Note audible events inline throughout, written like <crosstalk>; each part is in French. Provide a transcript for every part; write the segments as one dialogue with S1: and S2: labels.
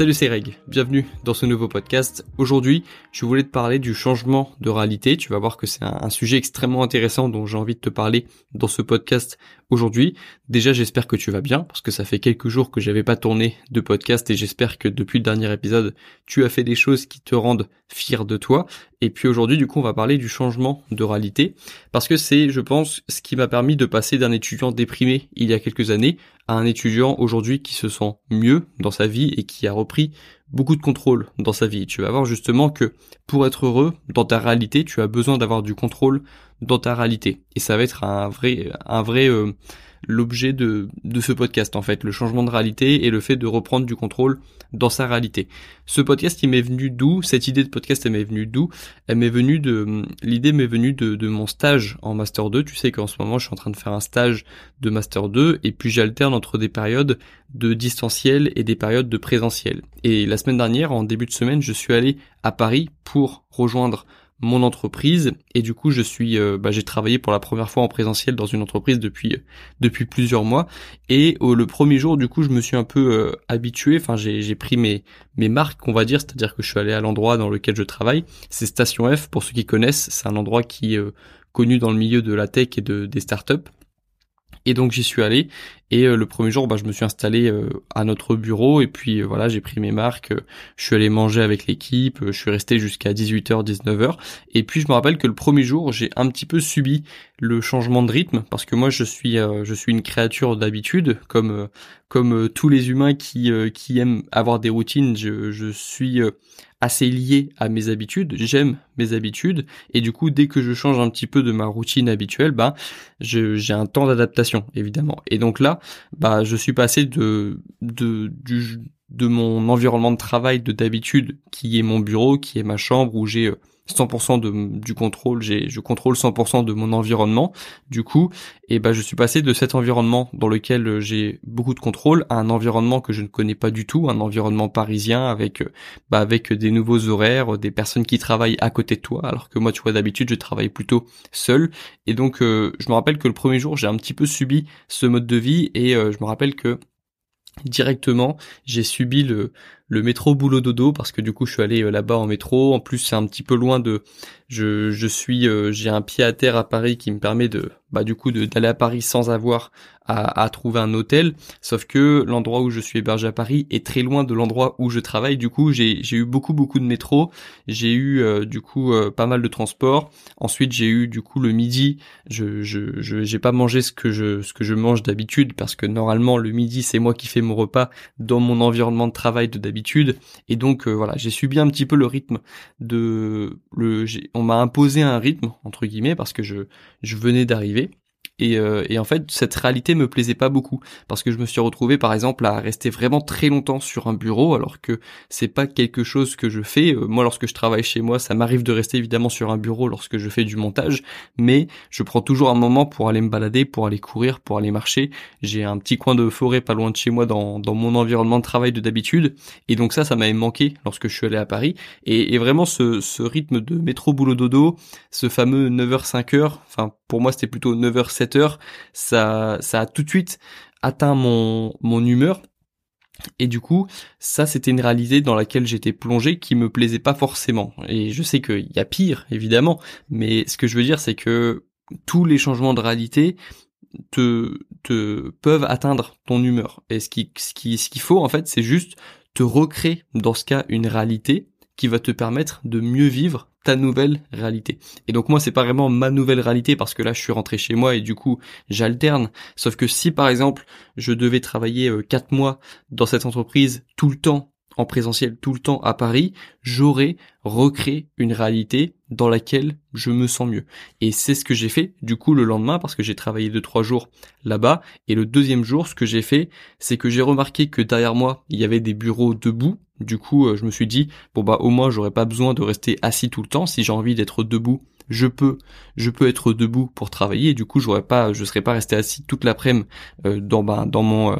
S1: Salut c'est Reg, bienvenue dans ce nouveau podcast. Aujourd'hui, je voulais te parler du changement de réalité. Tu vas voir que c'est un, sujet extrêmement intéressant dont j'ai envie de te parler dans ce podcast aujourd'hui. Déjà, j'espère que tu vas bien parce que ça fait quelques jours que j'avais pas tourné de podcast et j'espère que depuis le dernier épisode, tu as fait des choses qui te rendent fier de toi. Et puis aujourd'hui, du coup, on va parler du changement de réalité parce que c'est, je pense, ce qui m'a permis de passer d'un étudiant déprimé il y a quelques années à un étudiant aujourd'hui qui se sent mieux dans sa vie et qui a repris beaucoup de contrôle dans sa vie. Tu vas voir justement que pour être heureux dans ta réalité, tu as besoin d'avoir du contrôle dans ta réalité. Et ça va être un vrai, un vrai euh, l'objet de, ce podcast en fait, le changement de réalité et le fait de reprendre du contrôle dans sa réalité. Ce podcast, il m'est venu d'où? Cette idée de podcast, elle m'est venue d'où? Elle m'est venue de l'idée m'est venue de, de mon stage en master 2. Tu sais qu'en ce moment, je suis en train de faire un stage de master 2 et puis j'alterne entre des périodes de distanciel et des périodes de présentiel. Et la semaine dernière, en début de semaine, je suis allé à Paris pour rejoindre mon entreprise. Et du coup je suis euh, bah, j'ai travaillé pour la première fois en présentiel dans une entreprise depuis depuis plusieurs mois. Et le premier jour du coup je me suis un peu euh, habitué. Enfin j'ai j'ai pris mes mes marques on va dire. C'est-à-dire que je suis allé à l'endroit dans lequel je travaille. C'est Station F. Pour ceux qui connaissent c'est un endroit qui est euh, connu dans le milieu de la tech et de des startups et donc j'y suis allé. Et euh, le premier jour, bah, je me suis installé euh, à notre bureau. Et puis euh, voilà, j'ai pris mes marques, je suis allé manger avec l'équipe, je suis resté jusqu'à 18h, 19h. Et puis je me rappelle que le premier jour, j'ai un petit peu subi le changement de rythme. Parce que moi je suis je suis une créature d'habitude comme comme tous les humains qui qui aiment avoir des routines, je, je suis assez lié à mes habitudes, j'aime mes habitudes et du coup dès que je change un petit peu de ma routine habituelle, bah j'ai un temps d'adaptation évidemment. Et donc là, bah je suis passé de de de mon environnement de travail de d'habitude qui est mon bureau, qui est ma chambre où j'ai 100% de, du contrôle, je contrôle 100% de mon environnement. Du coup, et ben je suis passé de cet environnement dans lequel j'ai beaucoup de contrôle à un environnement que je ne connais pas du tout, un environnement parisien avec, bah, avec des nouveaux horaires, des personnes qui travaillent à côté de toi, alors que moi, tu vois, d'habitude, je travaille plutôt seul. Et donc, euh, je me rappelle que le premier jour, j'ai un petit peu subi ce mode de vie et euh, je me rappelle que directement, j'ai subi le, le métro boulot dodo parce que du coup je suis allé euh, là-bas en métro. En plus c'est un petit peu loin de, je, je suis, euh, j'ai un pied à terre à Paris qui me permet de, bah du coup d'aller à Paris sans avoir à, trouver un hôtel. Sauf que l'endroit où je suis hébergé à Paris est très loin de l'endroit où je travaille. Du coup j'ai j'ai eu beaucoup beaucoup de métro. J'ai eu euh, du coup pas mal de transport. Ensuite j'ai eu du coup le midi. Je je j'ai pas mangé ce que je ce que je mange d'habitude parce que normalement le midi c'est moi qui fais mon repas dans mon environnement de travail de d'habitude et donc euh, voilà, j'ai subi un petit peu le rythme de le on m'a imposé un rythme entre guillemets parce que je je venais d'arriver et, euh, et, en fait, cette réalité me plaisait pas beaucoup parce que je me suis retrouvé, par exemple, à rester vraiment très longtemps sur un bureau, alors que c'est pas quelque chose que je fais. Euh, moi, lorsque je travaille chez moi, ça m'arrive de rester évidemment sur un bureau lorsque je fais du montage, mais je prends toujours un moment pour aller me balader, pour aller courir, pour aller marcher. J'ai un petit coin de forêt pas loin de chez moi dans, mon environnement de travail de d'habitude, et donc ça, ça m'avait manqué lorsque je suis allé à Paris. Et, vraiment, ce, rythme de métro boulot dodo, ce fameux 9h 5h, enfin pour moi c'était plutôt 9h 7h, ça ça a tout de suite atteint mon mon humeur et du coup, ça c'était une réalité dans laquelle j'étais plongé qui me plaisait pas forcément. Et je sais qu'il y a pire, évidemment, mais ce que je veux dire c'est que tous les changements de réalité te, te peuvent atteindre ton humeur. Et ce qui, ce qui, ce qu'il faut en fait, c'est juste te recréer dans ce cas une réalité qui va te permettre de mieux vivre ta nouvelle réalité. Et donc moi c'est pas vraiment ma nouvelle réalité parce que là je suis rentré chez moi et du coup j'alterne. Sauf que si par exemple je devais travailler euh, quatre mois dans cette entreprise tout le temps en présentiel tout le temps à Paris, j'aurais recréé une réalité dans laquelle je me sens mieux. Et c'est ce que j'ai fait du coup le lendemain parce que j'ai travaillé deux trois jours là-bas et le deuxième jour ce que j'ai fait c'est que j'ai remarqué que derrière moi il y avait des bureaux debout du coup, euh, je me suis dit bon bah au moins j'aurais pas besoin de rester assis tout le temps. Si j'ai envie d'être debout, je peux, je peux être debout pour travailler. Du coup, j'aurais pas, je serais pas resté assis toute l'après-midi euh, dans bah, dans mon euh,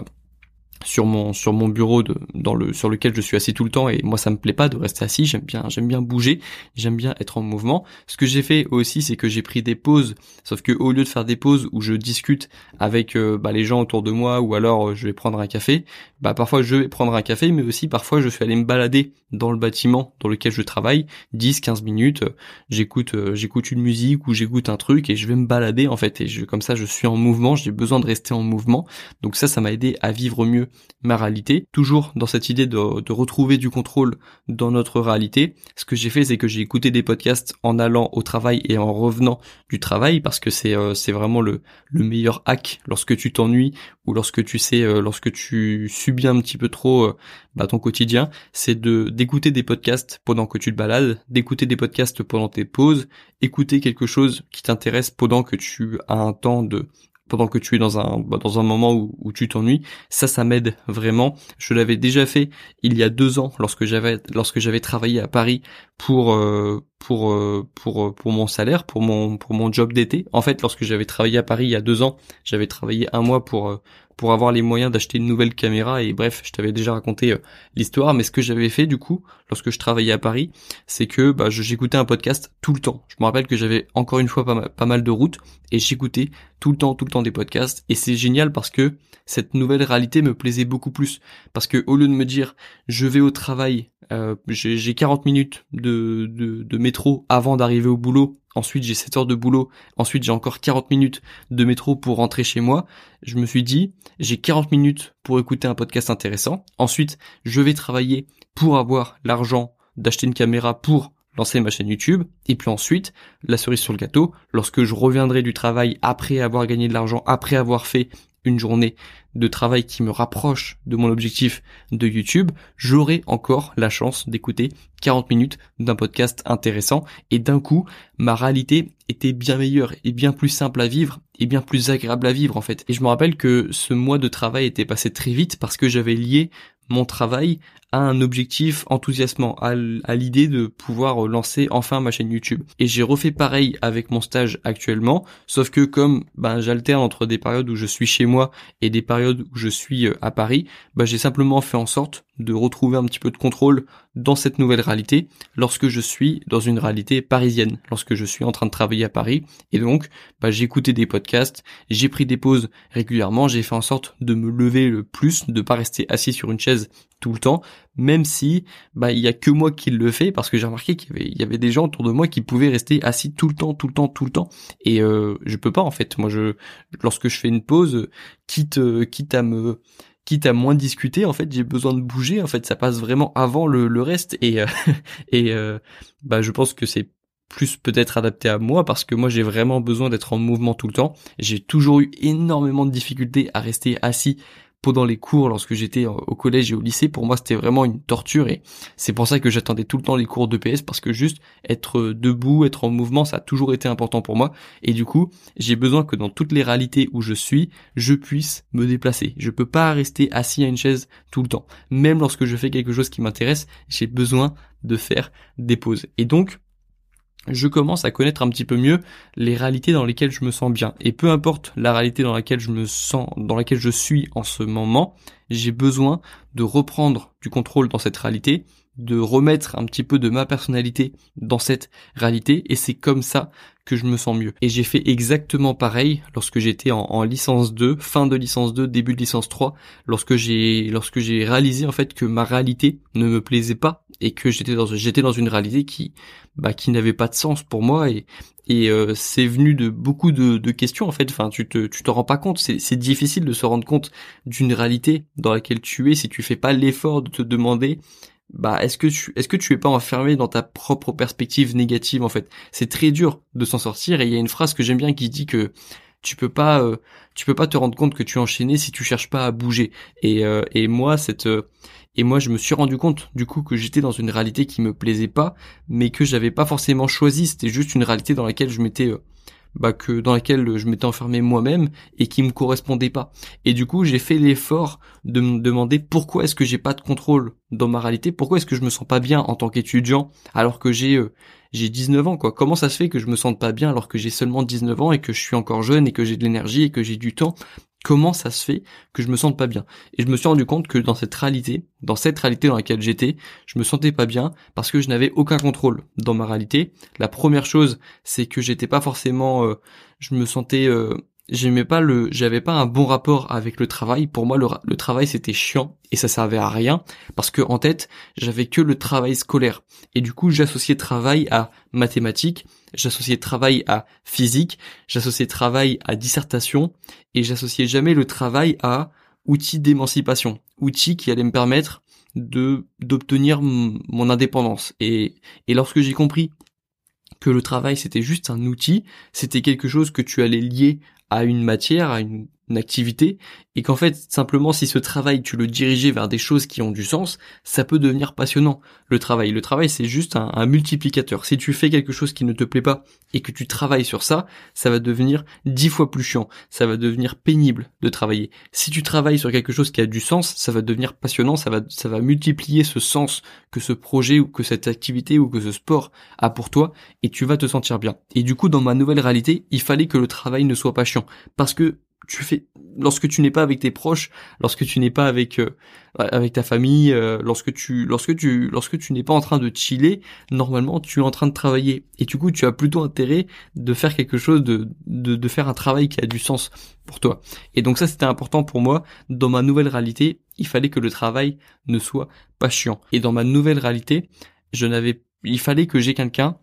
S1: sur mon sur mon bureau de, dans le sur lequel je suis assis tout le temps. Et moi ça me plaît pas de rester assis. J'aime bien j'aime bien bouger. J'aime bien être en mouvement. Ce que j'ai fait aussi c'est que j'ai pris des pauses. Sauf que au lieu de faire des pauses où je discute avec bah, les gens autour de moi ou alors je vais prendre un café bah parfois je vais prendre un café, mais aussi parfois je suis allé me balader dans le bâtiment dans lequel je travaille, 10, 15 minutes, j'écoute, euh, j'écoute une musique ou j'écoute un truc et je vais me balader en fait et je, comme ça je suis en mouvement, j'ai besoin de rester en mouvement. Donc ça, ça m'a aidé à vivre mieux ma réalité. Toujours dans cette idée de, de retrouver du contrôle dans notre réalité. Ce que j'ai fait, c'est que j'ai écouté des podcasts en allant au travail et en revenant du travail parce que c'est euh, c'est vraiment le le meilleur hack lorsque tu t'ennuies ou lorsque tu sais euh, lorsque tu un petit peu trop euh, bah, ton quotidien, c'est de d'écouter des podcasts pendant que tu te balades, d'écouter des podcasts pendant tes pauses, écouter quelque chose qui t'intéresse pendant que tu as un temps de pendant que tu es dans un bah, dans un moment où, tu t'ennuies. Ça ça m'aide vraiment. Je l'avais déjà fait il y a deux ans lorsque j'avais lorsque j'avais travaillé à Paris pour euh, pour euh, pour pour mon salaire pour mon pour mon job d'été. En fait lorsque j'avais travaillé à Paris il y a deux ans j'avais travaillé un mois pour pour avoir les moyens d'acheter une nouvelle caméra. Et bref, je t'avais déjà raconté euh, l'histoire, mais ce que j'avais fait du coup, lorsque je travaillais à Paris, c'est que bah, j'écoutais un podcast tout le temps. Je me rappelle que j'avais encore une fois pas mal, de routes et j'écoutais tout le temps, tout le temps des podcasts. Et c'est génial parce que cette nouvelle réalité me plaisait beaucoup plus. Parce que au lieu de me dire je vais au travail, euh, j'ai 40 minutes de, de, de métro avant d'arriver au boulot ensuite j'ai 7 heures de boulot, ensuite j'ai encore 40 minutes de métro pour rentrer chez moi, je me suis dit, j'ai 40 minutes pour écouter un podcast intéressant, ensuite je vais travailler pour avoir l'argent d'acheter une caméra pour lancer ma chaîne YouTube, et puis ensuite, la cerise sur le gâteau, lorsque je reviendrai du travail après avoir gagné de l'argent, après avoir fait une journée de travail qui me rapproche de mon objectif de YouTube, j'aurai encore la chance d'écouter 40 minutes d'un podcast intéressant et d'un coup, ma réalité était bien meilleure et bien plus simple à vivre et bien plus agréable à vivre en fait. Et je me rappelle que ce mois de travail était passé très vite parce que j'avais lié mon travail à un objectif enthousiasmant, à, l'idée de pouvoir lancer enfin ma chaîne YouTube. Et j'ai refait pareil avec mon stage actuellement, sauf que comme ben, j'alterne entre des périodes où je suis chez moi et des périodes où je suis euh, à Paris, ben, j'ai simplement fait en sorte de retrouver un petit peu de contrôle dans cette nouvelle réalité lorsque je suis dans une réalité parisienne, lorsque je suis en train de travailler à Paris. Et donc, bah, j'ai écouté des podcasts, j'ai pris des pauses régulièrement, j'ai fait en sorte de me lever le plus, de pas rester assis sur une chaise tout le temps, même si bah il y a que moi qui le fais parce que j'ai remarqué qu'il y y avait des gens autour de moi qui pouvaient rester assis tout le temps, tout le temps, tout le temps, et euh, je peux pas en fait. Moi, je lorsque je fais une pause, quitte euh, quitte à me quitte à moins discuter, en fait, j'ai besoin de bouger. En fait, ça passe vraiment avant le, le reste. Et, euh, <laughs> et euh, bah, je pense que c'est plus peut-être adapté à moi parce que moi j'ai vraiment besoin d'être en mouvement tout le temps. J'ai toujours eu énormément de difficultés à rester assis pendant les cours lorsque j'étais au collège et au lycée, pour moi c'était vraiment une torture et c'est pour ça que j'attendais tout le temps les cours de PS parce que juste être debout, être en mouvement, ça a toujours été important pour moi et du coup j'ai besoin que dans toutes les réalités où je suis, je puisse me déplacer. Je peux pas rester assis à une chaise tout le temps. Même lorsque je fais quelque chose qui m'intéresse, j'ai besoin de faire des pauses. Et donc je commence à connaître un petit peu mieux les réalités dans lesquelles je me sens bien. Et peu importe la réalité dans laquelle je me sens, dans laquelle je suis en ce moment, j'ai besoin de reprendre du contrôle dans cette réalité, de remettre un petit peu de ma personnalité dans cette réalité, et c'est comme ça je me sens mieux. Et j'ai fait exactement pareil lorsque j'étais en, licence 2, fin de licence 2, début de licence 3, lorsque j'ai lorsque j'ai réalisé en fait que ma réalité ne me plaisait pas et que j'étais dans j'étais dans une réalité qui bah qui n'avait pas de sens pour moi et euh, c'est venu de beaucoup de, questions en fait. Enfin, tu te tu te rends pas compte. C'est difficile de se rendre compte d'une réalité dans laquelle tu es si tu fais pas l'effort de te demander bah est-ce que tu est-ce que tu es pas enfermé dans ta propre perspective négative en fait? C'est très dur de s'en sortir et il y a une phrase que j'aime bien qui dit que tu peux pas euh, tu peux pas te rendre compte que tu es enchaîné si tu cherches pas à bouger. Et euh, et moi cette euh, et moi je me suis rendu compte du coup que j'étais dans une réalité qui me plaisait pas mais que j'avais pas forcément choisi. C'était juste une réalité dans laquelle je m'étais bah, que dans laquelle je m'étais enfermé moi-même et qui me correspondait pas. Et du coup, j'ai fait l'effort de me demander pourquoi est-ce que j'ai pas de contrôle dans ma réalité, pourquoi est-ce que je me sens pas bien en tant qu'étudiant alors que j'ai euh, j'ai 19 ans quoi. Comment ça se fait que je me sente pas bien alors que j'ai seulement 19 ans et que je suis encore jeune et que j'ai de l'énergie et que j'ai du temps comment ça se fait que je me sente pas bien Et je me suis rendu compte que dans cette réalité, dans cette réalité dans laquelle j'étais, je me sentais pas bien parce que je n'avais aucun contrôle dans ma réalité. La première chose, c'est que j'étais pas forcément, euh, je me sentais, euh, j'aimais pas le, j'avais pas un bon rapport avec le travail. Pour moi, le, travail c'était chiant et ça servait à rien parce que en tête, j'avais que le travail scolaire et du coup, j'associais travail à mathématiques, j'associais travail à physique, j'associais travail à dissertation et j'associais jamais le travail à outil d'émancipation, outil qui allait me permettre de d'obtenir mon indépendance. Et et lorsque j'ai compris que le travail c'était juste un outil, c'était quelque chose que tu allais lier à une matière, à une une activité et qu'en fait simplement si ce travail tu le dirigeais vers des choses qui ont du sens, ça peut devenir passionnant. Le travail, le travail c'est juste un, multiplicateur. Si tu fais quelque chose qui ne te plaît pas et que tu travailles sur ça, ça va devenir dix fois plus chiant, ça va devenir pénible de travailler. Si tu travailles sur quelque chose qui a du sens, ça va devenir passionnant, ça va ça va multiplier ce sens que ce projet ou que cette activité ou que ce sport a pour toi et tu vas te sentir bien. Et du coup dans ma nouvelle réalité, il fallait que le travail ne soit pas chiant parce que tu fais lorsque tu n'es pas avec tes proches, lorsque tu n'es pas avec euh, avec ta famille, euh, lorsque tu lorsque tu lorsque tu n'es pas en train de chiller, normalement tu es en train de travailler et du coup tu as plutôt intérêt de faire quelque chose de de, de faire un travail qui a du sens pour toi. Et donc ça c'était important pour moi dans ma nouvelle réalité, il fallait que le travail ne soit pas chiant. Et dans ma nouvelle réalité, je n'avais il fallait que j'ai quelqu'un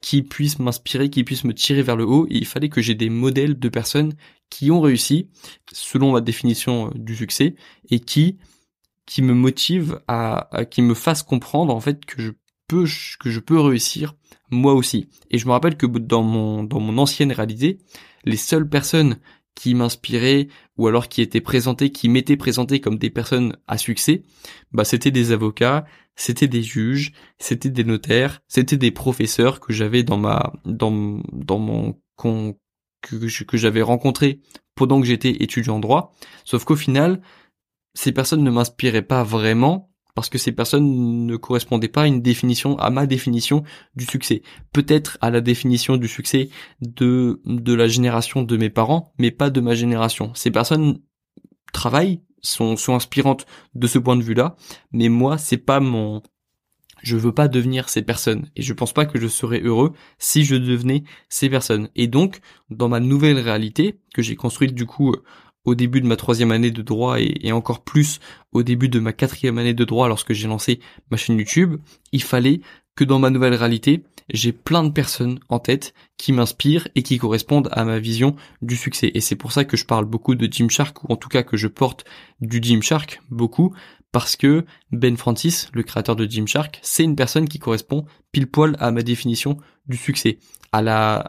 S1: qui puisse m'inspirer, qui puisse me tirer vers le haut. Il fallait que j'ai des modèles de personnes qui ont réussi, selon ma définition euh, du succès, et qui qui me motivent à, qui me fassent comprendre en fait que je peux que je peux réussir moi aussi. Et je me rappelle que dans mon dans mon ancienne réalité, les seules personnes qui m'inspiraient ou alors qui étaient présentées, qui m'étaient présentées comme des personnes à succès, bah c'était des avocats, c'était des juges, c'était des notaires, c'était des professeurs que j'avais dans ma dans dans mon con, que, que j'avais rencontré pendant que j'étais étudiant en droit. Sauf qu'au final, ces personnes ne m'inspiraient pas vraiment parce que ces personnes ne correspondaient pas à une définition, à ma définition du succès. Peut-être à la définition du succès de, de la génération de mes parents, mais pas de ma génération. Ces personnes travaillent, sont, sont inspirantes de ce point de vue-là, mais moi, c'est pas mon, je veux pas devenir ces personnes et je pense pas que je serais heureux si je devenais ces personnes. Et donc, dans ma nouvelle réalité que j'ai construite du coup au début de ma troisième année de droit et, encore plus au début de ma quatrième année de droit lorsque j'ai lancé ma chaîne YouTube, il fallait que dans ma nouvelle réalité, j'ai plein de personnes en tête qui m'inspirent et qui correspondent à ma vision du succès. Et c'est pour ça que je parle beaucoup de Gymshark, ou en tout cas que je porte du Gymshark beaucoup, parce que Ben Francis, le créateur de Gymshark, c'est une personne qui correspond pile poil à ma définition du succès. À la,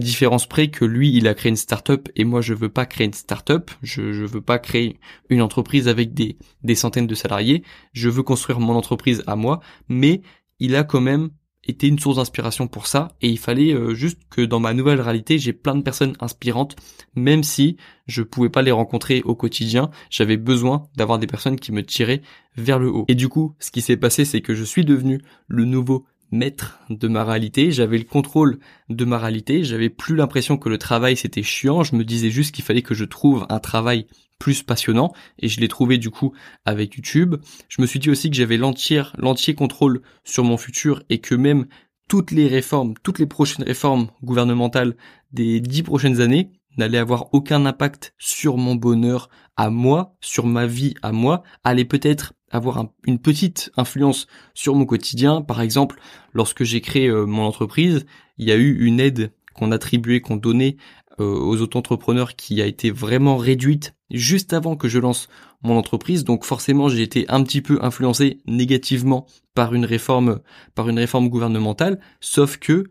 S1: différence près que lui, il a créé une startup et moi, je veux pas créer une startup. Je, je veux pas créer une entreprise avec des centaines de salariés. Je veux construire mon entreprise à moi, mais il a quand même été une source d'inspiration pour ça. Et il fallait euh, juste que dans ma nouvelle réalité j'ai plein de personnes inspirantes même si je pouvais pas les rencontrer au quotidien. J'avais besoin d'avoir des personnes qui me tiraient vers le haut. Et du coup ce qui s'est passé c'est que je suis devenu le nouveau maître de ma réalité, j'avais le contrôle de ma réalité, j'avais plus l'impression que le travail c'était chiant, je me disais juste qu'il fallait que je trouve un travail plus passionnant et je l'ai trouvé du coup avec YouTube. Je me suis dit aussi que j'avais l'entier contrôle sur mon futur et que même toutes les réformes, toutes les prochaines réformes gouvernementales des dix prochaines années n'allaient avoir aucun impact sur mon bonheur à moi, sur ma vie à moi, allaient peut-être avoir une petite influence sur mon quotidien. Par exemple, lorsque j'ai créé euh, mon entreprise, il y a eu une aide qu'on attribuait, qu'on donnait euh, aux auto-entrepreneurs qui a été vraiment réduite juste avant que je lance mon entreprise. Donc forcément, j'ai été un petit peu influencé négativement par une réforme, par une réforme gouvernementale. Sauf que,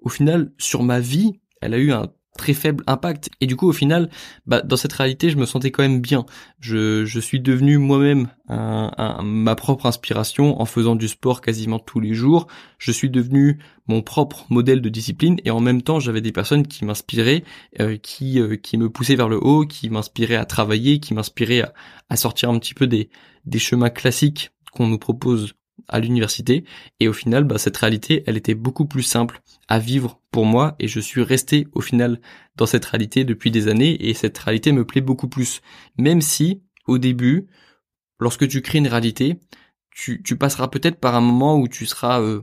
S1: au final, sur ma vie, elle a eu un très faible impact. Et du coup, au final, bah, dans cette réalité, je me sentais quand même bien. Je, suis devenu moi-même un, ma propre inspiration en faisant du sport quasiment tous les jours. Je suis devenu mon propre modèle de discipline et en même temps, j'avais des personnes qui m'inspiraient, euh, qui, euh, qui me poussaient vers le haut, qui m'inspiraient à travailler, qui m'inspiraient à, à sortir un petit peu des, des chemins classiques qu'on nous propose à l'université. Et au final bah, cette réalité elle était beaucoup plus simple à vivre pour moi et je suis resté au final dans cette réalité depuis des années et cette réalité me plaît beaucoup plus. Même si au début lorsque tu crées une réalité tu, passeras peut-être par un moment où tu seras euh,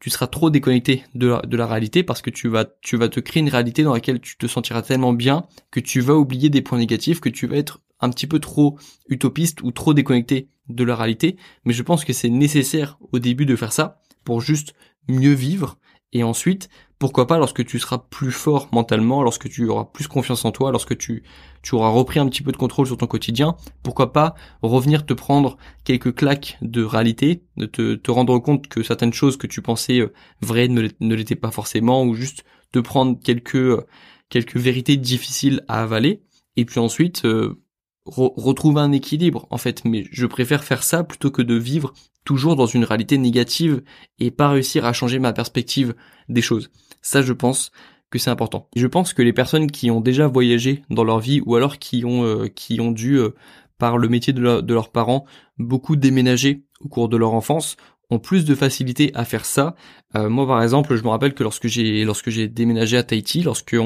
S1: tu seras trop déconnecté de la, de la réalité parce que tu vas, tu vas te créer une réalité dans laquelle tu te sentiras tellement bien que tu vas oublier des points négatifs, que tu vas être un petit peu trop utopiste ou trop déconnecté de la réalité. Mais je pense que c'est nécessaire au début de faire ça pour juste mieux vivre et ensuite, pourquoi pas lorsque tu seras plus fort mentalement, lorsque tu auras plus confiance en toi, lorsque tu, tu auras repris un petit peu de contrôle sur ton quotidien, pourquoi pas revenir te prendre quelques claques de réalité, de te, rendre compte que certaines choses que tu pensais euh, vraies ne l'étaient pas forcément, ou juste te prendre quelques, euh, quelques vérités difficiles à avaler, et puis ensuite euh, retrouver un équilibre en fait. Mais je préfère faire ça plutôt que de vivre toujours dans une réalité négative et pas réussir à changer ma perspective des choses. Ça, je pense que c'est important. je pense que les personnes qui ont déjà voyagé dans leur vie ou alors qui ont euh, qui ont dû euh, par le métier de, de, leurs parents beaucoup déménager au cours de leur enfance ont plus de facilité à faire ça. Euh, moi, par exemple, je me rappelle que lorsque j'ai lorsque j'ai déménagé à Tahiti, lorsque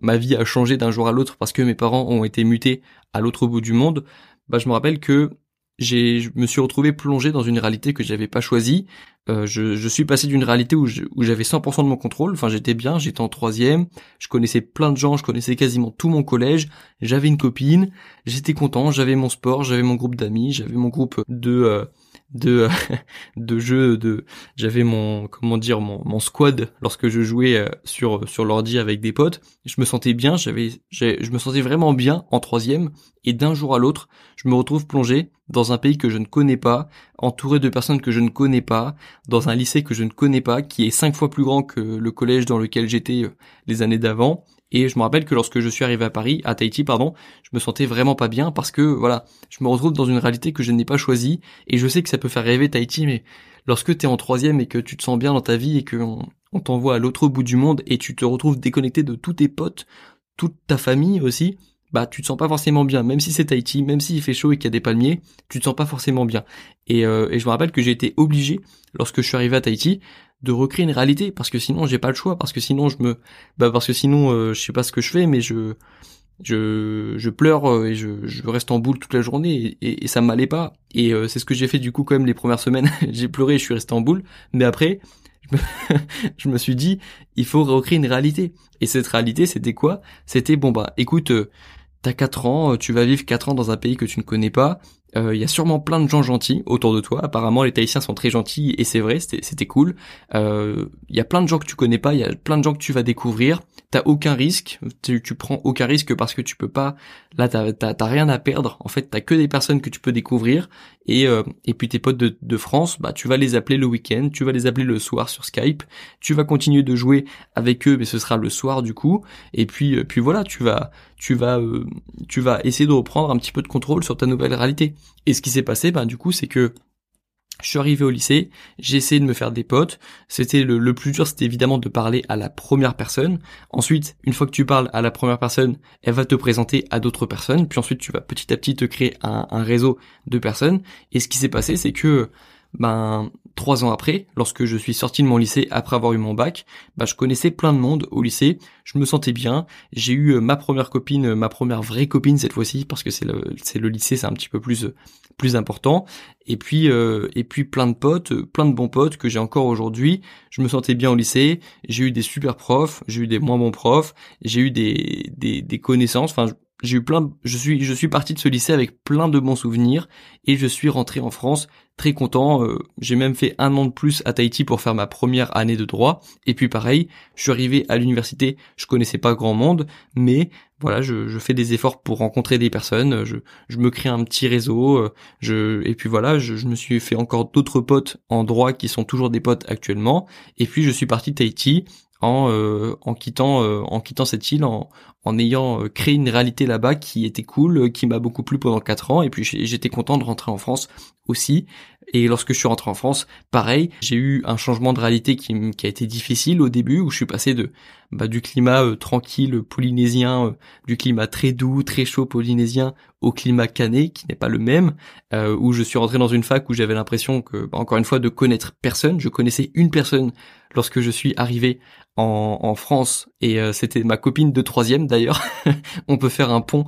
S1: ma vie a changé d'un jour à l'autre parce que mes parents ont été mutés à l'autre bout du monde, bah, je me rappelle que j'ai, je me suis retrouvé plongé dans une réalité que j'avais pas choisie. Euh, je, je, suis passé d'une réalité où, j'avais 100% de mon contrôle. Enfin, j'étais bien, j'étais en troisième, je connaissais plein de gens, je connaissais quasiment tout mon collège. J'avais une copine, j'étais content, j'avais mon sport, j'avais mon groupe d'amis, j'avais mon groupe de euh, de <laughs> de jeux de j'avais mon comment dire mon, mon squad lorsque je jouais euh, sur sur l'ordi avec des potes. Je me sentais bien j'avais je me sentais vraiment bien en troisième et d'un jour à l'autre je me retrouve plongé dans un pays que je ne connais pas entouré de personnes que je ne connais pas dans un lycée que je ne connais pas qui est cinq fois plus grand que le collège dans lequel j'étais euh, les années d'avant et je me rappelle que lorsque je suis arrivé à Paris, à Tahiti, pardon, je me sentais vraiment pas bien parce que voilà, je me retrouve dans une réalité que je n'ai pas choisie et je sais que ça peut faire rêver Tahiti, mais lorsque tu es en troisième et que tu te sens bien dans ta vie et qu'on on, t'envoie à l'autre bout du monde et tu te retrouves déconnecté de tous tes potes, toute ta famille aussi, bah tu te sens pas forcément bien, même si c'est Tahiti, même s'il fait chaud et qu'il y a des palmiers, tu te sens pas forcément bien. Et, euh, et je me rappelle que j'ai été obligé, lorsque je suis arrivé à Tahiti, de recréer une réalité parce que sinon j'ai pas le choix parce que sinon je me bah parce que sinon euh, je sais pas ce que je fais mais je je, je pleure euh, et je, je reste en boule toute la journée et, et, ça m'allait pas. Et euh, c'est ce que j'ai fait du coup quand même les premières semaines. <laughs> J'ai pleuré je suis resté en boule. Mais après <laughs> je me, suis dit il faut recréer une réalité. Et cette réalité c'était quoi? C'était bon bah écoute t'as 4 ans tu vas vivre 4 ans dans un pays que tu ne connais pas il euh, y a sûrement plein de gens gentils autour de toi. Apparemment, les Tahitiens sont très gentils et c'est vrai, c'était cool. Il euh, y a plein de gens que tu connais pas, il y a plein de gens que tu vas découvrir. T'as aucun risque, tu, tu, prends aucun risque parce que tu peux pas. Là, t'as rien à perdre. En fait, t'as que des personnes que tu peux découvrir. Et euh, et puis tes potes de, de France, bah tu vas les appeler le week-end, tu vas les appeler le soir sur Skype. Tu vas continuer de jouer avec eux, mais ce sera le soir du coup. Et puis puis voilà, tu vas tu vas tu vas essayer de reprendre un petit peu de contrôle sur ta nouvelle réalité. Et ce qui s'est passé, ben du coup, c'est que je suis arrivé au lycée, j'ai essayé de me faire des potes. C'était le, plus dur, c'était évidemment de parler à la première personne. Ensuite, une fois que tu parles à la première personne, elle va te présenter à d'autres personnes. Puis ensuite, tu vas petit à petit te créer un, un réseau de personnes. Et ce qui s'est passé, c'est que ben trois ans après, lorsque je suis sorti de mon lycée après avoir eu mon bac, ben, je connaissais plein de monde au lycée, je me sentais bien, j'ai eu euh, ma première copine, euh, ma première vraie copine cette fois-ci, parce que c'est le, le lycée, c'est un petit peu plus euh, plus important, et puis et puis plein de potes, plein de bons potes que j'ai encore aujourd'hui. Je me sentais bien au lycée, j'ai eu des super profs, j'ai eu des moins bons profs, j'ai eu des, des des connaissances, enfin j'ai eu plein, je suis, je suis parti de ce lycée avec plein de bons souvenirs et je suis rentré en France très content. Euh, j'ai même fait un an de plus à Tahiti pour faire ma première année de droit. Et puis pareil, je suis arrivé à l'université, je connaissais pas grand monde, mais voilà, je, je, fais des efforts pour rencontrer des personnes. Je, je me crée un petit réseau. Euh, je, et puis voilà, je, je me suis fait encore d'autres potes en droit qui sont toujours des potes actuellement. Et puis je suis parti de Tahiti en, euh, en quittant euh, en quittant cette île en, en ayant euh, créé une réalité là-bas qui était cool qui m'a beaucoup plu pendant quatre ans. Et puis j'étais content de rentrer en France aussi. Et lorsque je suis rentré en France pareil j'ai eu un changement de réalité qui, qui a été difficile au début où je suis passé de bah, du climat tranquille polynésien du climat très doux très chaud polynésien au climat cané qui n'est pas le même où je suis rentré dans une fac où j'avais l'impression que bah, encore une fois de connaître personne. Je connaissais une personne lorsque je suis arrivé en, en France et euh, c'était ma copine de troisième d'ailleurs. <laughs> On peut faire un pont.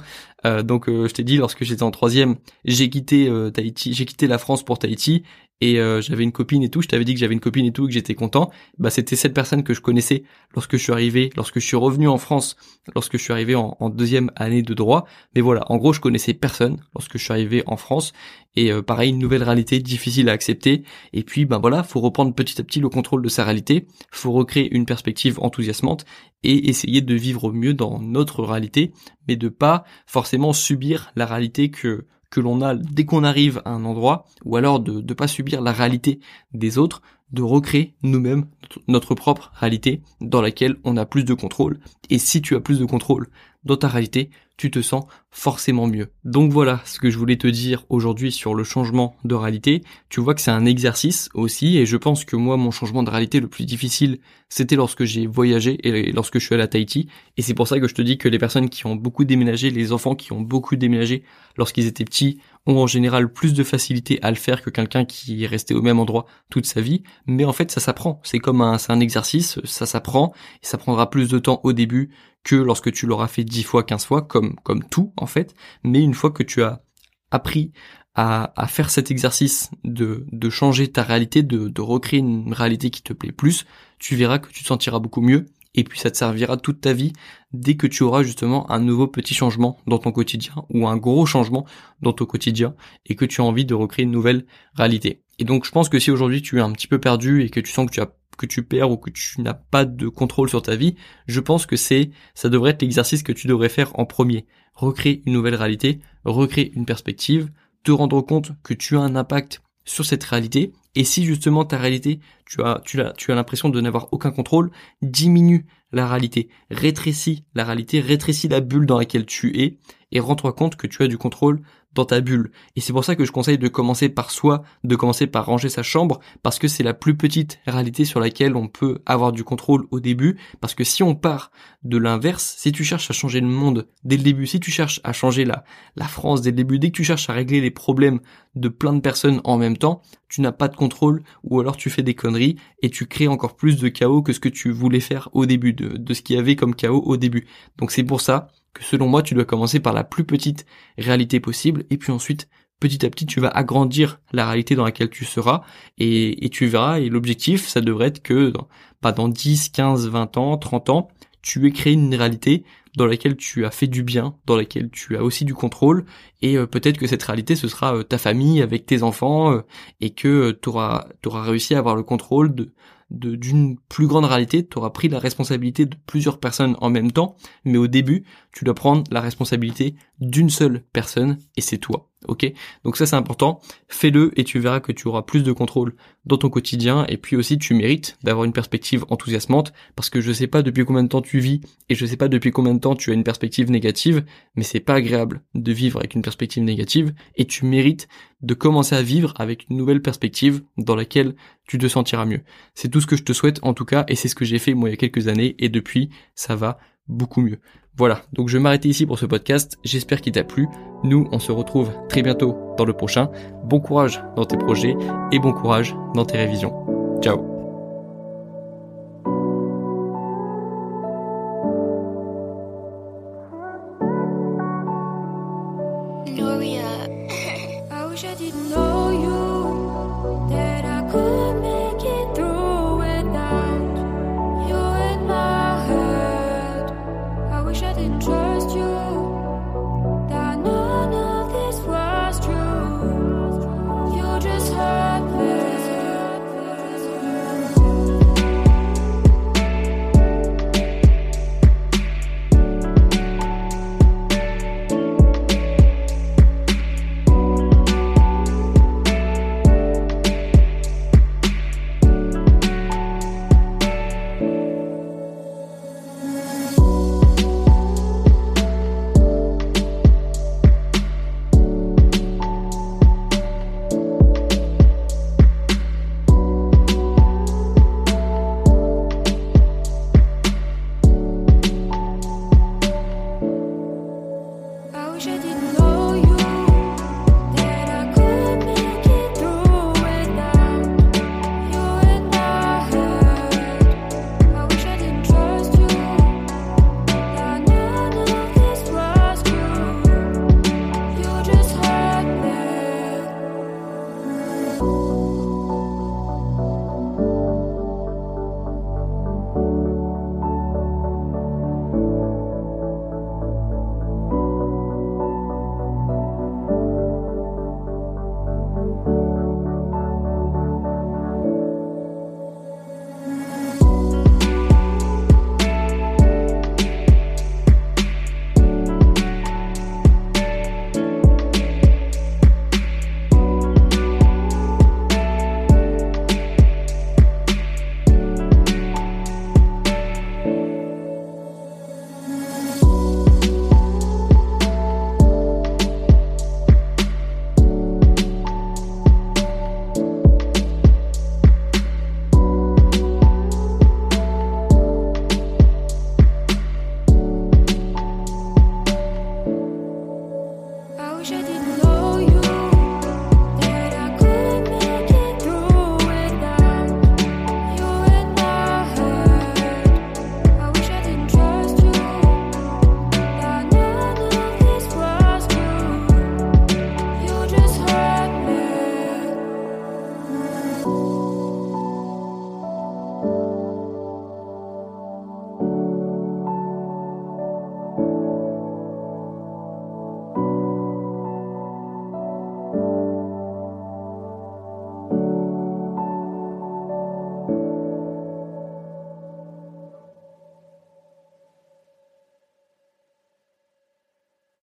S1: Euh, donc euh, je t'ai dit lorsque j'étais en troisième, j'ai quitté Tahiti, j'ai quitté la France pour Tahiti et euh, j'avais une copine et tout, je t'avais dit que j'avais une copine et tout, que j'étais content, bah c'était cette personne que je connaissais lorsque je suis arrivé, lorsque je suis revenu en France, lorsque je suis arrivé en, deuxième année de droit. Mais voilà, en gros, je connaissais personne lorsque je suis arrivé en France. Et euh, pareil, une nouvelle réalité difficile à accepter. Et puis, ben voilà, faut reprendre petit à petit le contrôle de sa réalité, faut recréer une perspective enthousiasmante et essayer de vivre mieux dans notre réalité, mais de pas forcément subir la réalité que que l'on a dès qu'on arrive à un endroit, ou alors de ne pas subir la réalité des autres, de recréer nous-mêmes notre propre réalité dans laquelle on a plus de contrôle. Et si tu as plus de contrôle dans ta réalité, tu te sens forcément mieux. Donc voilà ce que je voulais te dire aujourd'hui sur le changement de réalité. Tu vois que c'est un exercice aussi et je pense que moi mon changement de réalité le plus difficile c'était lorsque j'ai voyagé et lorsque je suis allé à Tahiti et c'est pour ça que je te dis que les personnes qui ont beaucoup déménagé, les enfants qui ont beaucoup déménagé lorsqu'ils étaient petits ont en général plus de facilité à le faire que quelqu'un qui est resté au même endroit toute sa vie, mais en fait ça s'apprend, c'est comme un, c'est un exercice, ça s'apprend, ça prendra plus de temps au début que lorsque tu l'auras fait 10 fois, 15 fois, comme, comme tout en fait, mais une fois que tu as appris à, à faire cet exercice de, de changer ta réalité, de, de recréer une réalité qui te plaît plus, tu verras que tu te sentiras beaucoup mieux et puis ça te servira toute ta vie dès que tu auras justement un nouveau petit changement dans ton quotidien ou un gros changement dans ton quotidien et que tu as envie de recréer une nouvelle réalité. Et donc je pense que si aujourd'hui tu es un petit peu perdu et que tu sens que tu as que tu perds ou que tu n'as pas de contrôle sur ta vie, je pense que c'est ça devrait être l'exercice que tu devrais faire en premier. Recréer une nouvelle réalité, recréer une perspective, te rendre compte que tu as un impact sur cette réalité et si justement ta réalité, tu as, tu as, tu as l'impression de n'avoir aucun contrôle, diminue la réalité, rétrécis la réalité, rétrécis la bulle dans laquelle tu es et rends-toi compte que tu as du contrôle dans ta bulle. Et c'est pour ça que je conseille de commencer par soi, de commencer par ranger sa chambre, parce que c'est la plus petite réalité sur laquelle on peut avoir du contrôle au début, parce que si on part de l'inverse, si tu cherches à changer le monde dès le début, si tu cherches à changer la, la France dès le début, dès que tu cherches à régler les problèmes de plein de personnes en même temps, tu n'as pas de contrôle, ou alors tu fais des conneries, et tu crées encore plus de chaos que ce que tu voulais faire au début, de, de ce qu'il y avait comme chaos au début. Donc c'est pour ça que selon moi, tu dois commencer par la plus petite réalité possible, et puis ensuite, petit à petit, tu vas agrandir la réalité dans laquelle tu seras, et, tu verras, et l'objectif, ça devrait être que, pas dans 10, 15, 20 ans, 30 ans, tu aies créé une réalité dans laquelle tu as fait du bien, dans laquelle tu as aussi du contrôle, et euh, peut-être que cette réalité, ce sera euh, ta famille avec tes enfants, euh, et que tu auras réussi à avoir le contrôle de, d'une plus grande réalité, tu auras pris la responsabilité de plusieurs personnes en même temps, mais au début, tu dois prendre la responsabilité d'une seule personne, et c'est toi. Ok Donc ça c'est important, fais-le et tu verras que tu auras plus de contrôle dans ton quotidien et puis aussi tu mérites d'avoir une perspective enthousiasmante parce que je sais pas depuis combien de temps tu vis et je sais pas depuis combien de temps tu as une perspective négative, mais c'est pas agréable de vivre avec une perspective négative et tu mérites de commencer à vivre avec une nouvelle perspective dans laquelle tu te sentiras mieux. C'est tout ce que je te souhaite en tout cas et c'est ce que j'ai fait moi il y a quelques années et depuis ça va beaucoup mieux. Voilà, donc je vais m'arrêter ici pour ce podcast, j'espère qu'il t'a plu. Nous, on se retrouve très bientôt dans le prochain. Bon courage dans tes projets et bon courage dans tes révisions. Ciao